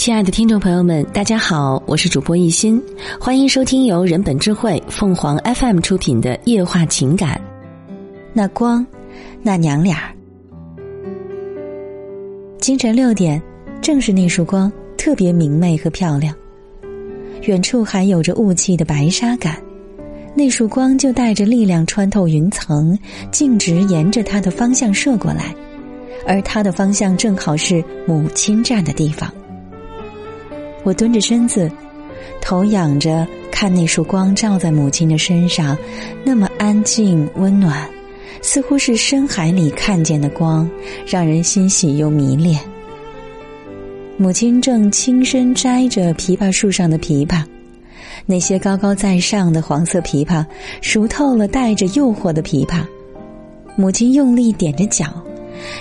亲爱的听众朋友们，大家好，我是主播一心，欢迎收听由人本智慧凤凰 FM 出品的夜话情感。那光，那娘俩儿。清晨六点，正是那束光，特别明媚和漂亮。远处还有着雾气的白纱感，那束光就带着力量穿透云层，径直沿着它的方向射过来，而它的方向正好是母亲站的地方。我蹲着身子，头仰着看那束光照在母亲的身上，那么安静温暖，似乎是深海里看见的光，让人欣喜又迷恋。母亲正轻身摘着枇杷树上的枇杷，那些高高在上的黄色枇杷，熟透了带着诱惑的枇杷。母亲用力踮着脚，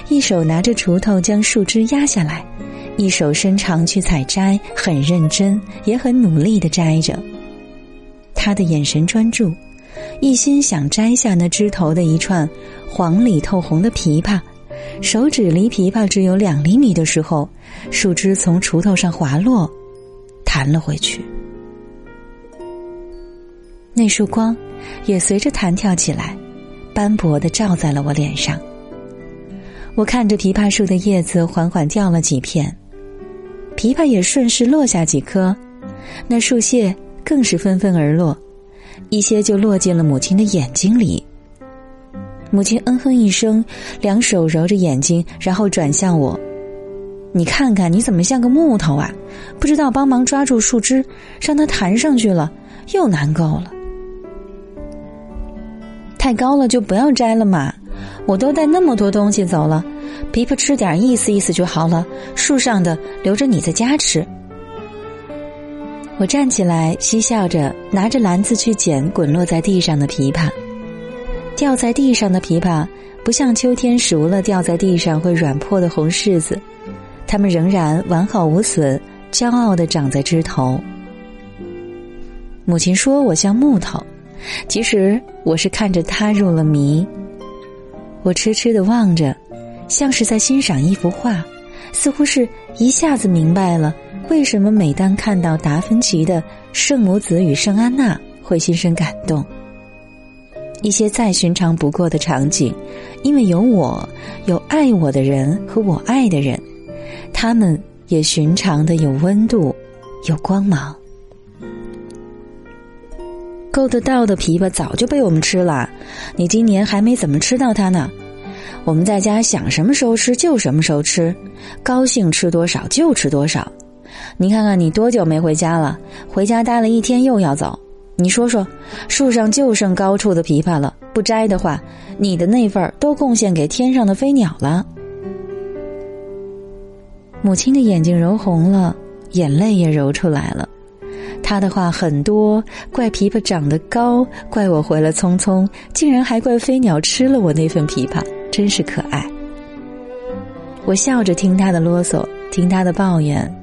一手拿着锄头将树枝压下来。一手伸长去采摘，很认真，也很努力的摘着。他的眼神专注，一心想摘下那枝头的一串黄里透红的枇杷。手指离枇杷只有两厘米的时候，树枝从锄头上滑落，弹了回去。那束光也随着弹跳起来，斑驳的照在了我脸上。我看着枇杷树的叶子缓缓掉了几片。枇杷也顺势落下几颗，那树屑更是纷纷而落，一些就落进了母亲的眼睛里。母亲嗯哼一声，两手揉着眼睛，然后转向我：“你看看，你怎么像个木头啊？不知道帮忙抓住树枝，让它弹上去了，又难够了。太高了就不要摘了嘛，我都带那么多东西走了。”枇杷吃点意思意思就好了，树上的留着你在家吃。我站起来，嬉笑着拿着篮子去捡滚落在地上的枇杷。掉在地上的枇杷不像秋天熟了掉在地上会软破的红柿子，它们仍然完好无损，骄傲的长在枝头。母亲说我像木头，其实我是看着它入了迷。我痴痴的望着。像是在欣赏一幅画，似乎是一下子明白了为什么每当看到达芬奇的《圣母子与圣安娜》会心生感动。一些再寻常不过的场景，因为有我，有爱我的人和我爱的人，他们也寻常的有温度，有光芒。够得到的枇杷早就被我们吃了，你今年还没怎么吃到它呢。我们在家想什么时候吃就什么时候吃，高兴吃多少就吃多少。你看看你多久没回家了？回家待了一天又要走。你说说，树上就剩高处的枇杷了，不摘的话，你的那份儿都贡献给天上的飞鸟了。母亲的眼睛揉红了，眼泪也揉出来了。他的话很多，怪枇杷长得高，怪我回来匆匆，竟然还怪飞鸟吃了我那份枇杷。真是可爱。我笑着听他的啰嗦，听他的抱怨，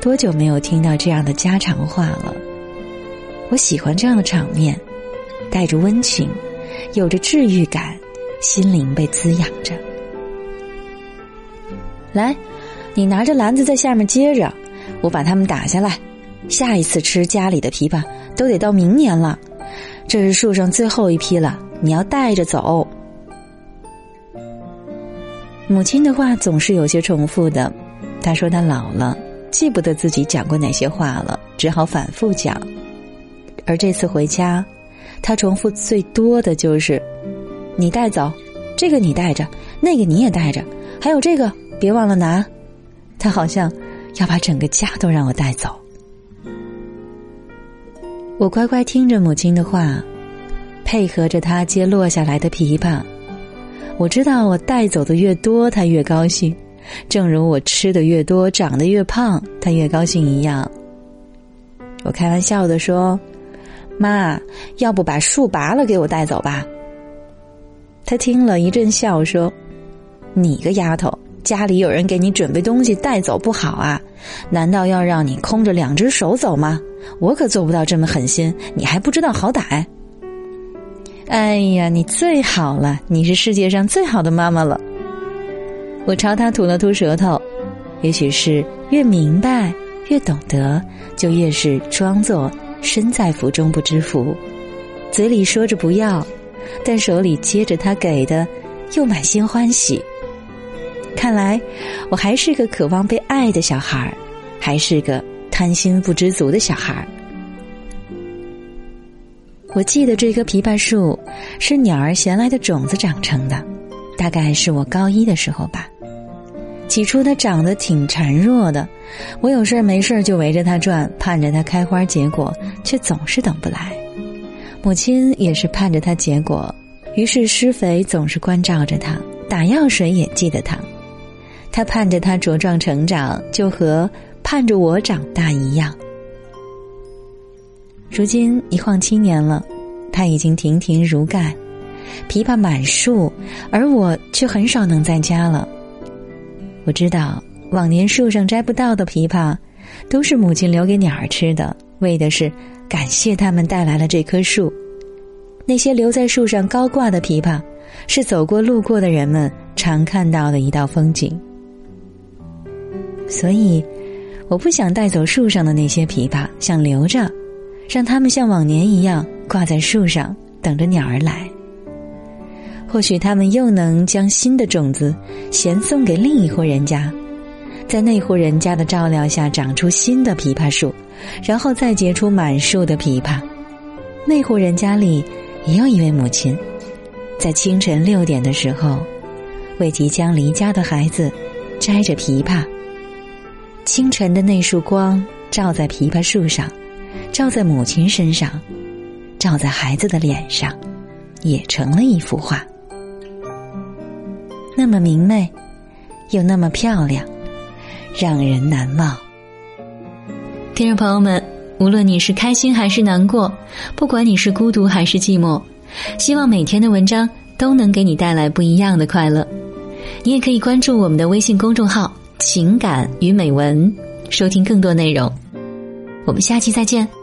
多久没有听到这样的家常话了？我喜欢这样的场面，带着温情，有着治愈感，心灵被滋养着。来，你拿着篮子在下面接着，我把它们打下来。下一次吃家里的枇杷都得到明年了。这是树上最后一批了，你要带着走。母亲的话总是有些重复的，她说她老了，记不得自己讲过哪些话了，只好反复讲。而这次回家，她重复最多的就是：“你带走，这个你带着，那个你也带着，还有这个别忘了拿。”她好像要把整个家都让我带走。我乖乖听着母亲的话，配合着她接落下来的枇杷。我知道，我带走的越多，他越高兴；正如我吃的越多，长得越胖，他越高兴一样。我开玩笑的说：“妈，要不把树拔了给我带走吧？”他听了一阵笑说：“你个丫头，家里有人给你准备东西带走不好啊？难道要让你空着两只手走吗？我可做不到这么狠心，你还不知道好歹。”哎呀，你最好了！你是世界上最好的妈妈了。我朝他吐了吐舌头，也许是越明白、越懂得，就越是装作身在福中不知福，嘴里说着不要，但手里接着他给的，又满心欢喜。看来，我还是个渴望被爱的小孩儿，还是个贪心不知足的小孩儿。我记得这棵枇杷树是鸟儿衔来的种子长成的，大概是我高一的时候吧。起初它长得挺孱弱的，我有事儿没事儿就围着它转，盼着它开花结果，却总是等不来。母亲也是盼着它结果，于是施肥总是关照着它，打药水也记得它。他盼着它茁壮成长，就和盼着我长大一样。如今一晃七年了，它已经亭亭如盖，枇杷满树，而我却很少能在家了。我知道，往年树上摘不到的枇杷，都是母亲留给鸟儿吃的，为的是感谢他们带来了这棵树。那些留在树上高挂的枇杷，是走过路过的人们常看到的一道风景。所以，我不想带走树上的那些枇杷，想留着，让它们像往年一样挂在树上，等着鸟儿来。或许他们又能将新的种子衔送给另一户人家，在那户人家的照料下长出新的枇杷树，然后再结出满树的枇杷。那户人家里也有一位母亲，在清晨六点的时候，为即将离家的孩子摘着枇杷。清晨的那束光照在枇杷树上，照在母亲身上，照在孩子的脸上，也成了一幅画。那么明媚，又那么漂亮，让人难忘。听众朋友们，无论你是开心还是难过，不管你是孤独还是寂寞，希望每天的文章都能给你带来不一样的快乐。你也可以关注我们的微信公众号。情感与美文，收听更多内容。我们下期再见。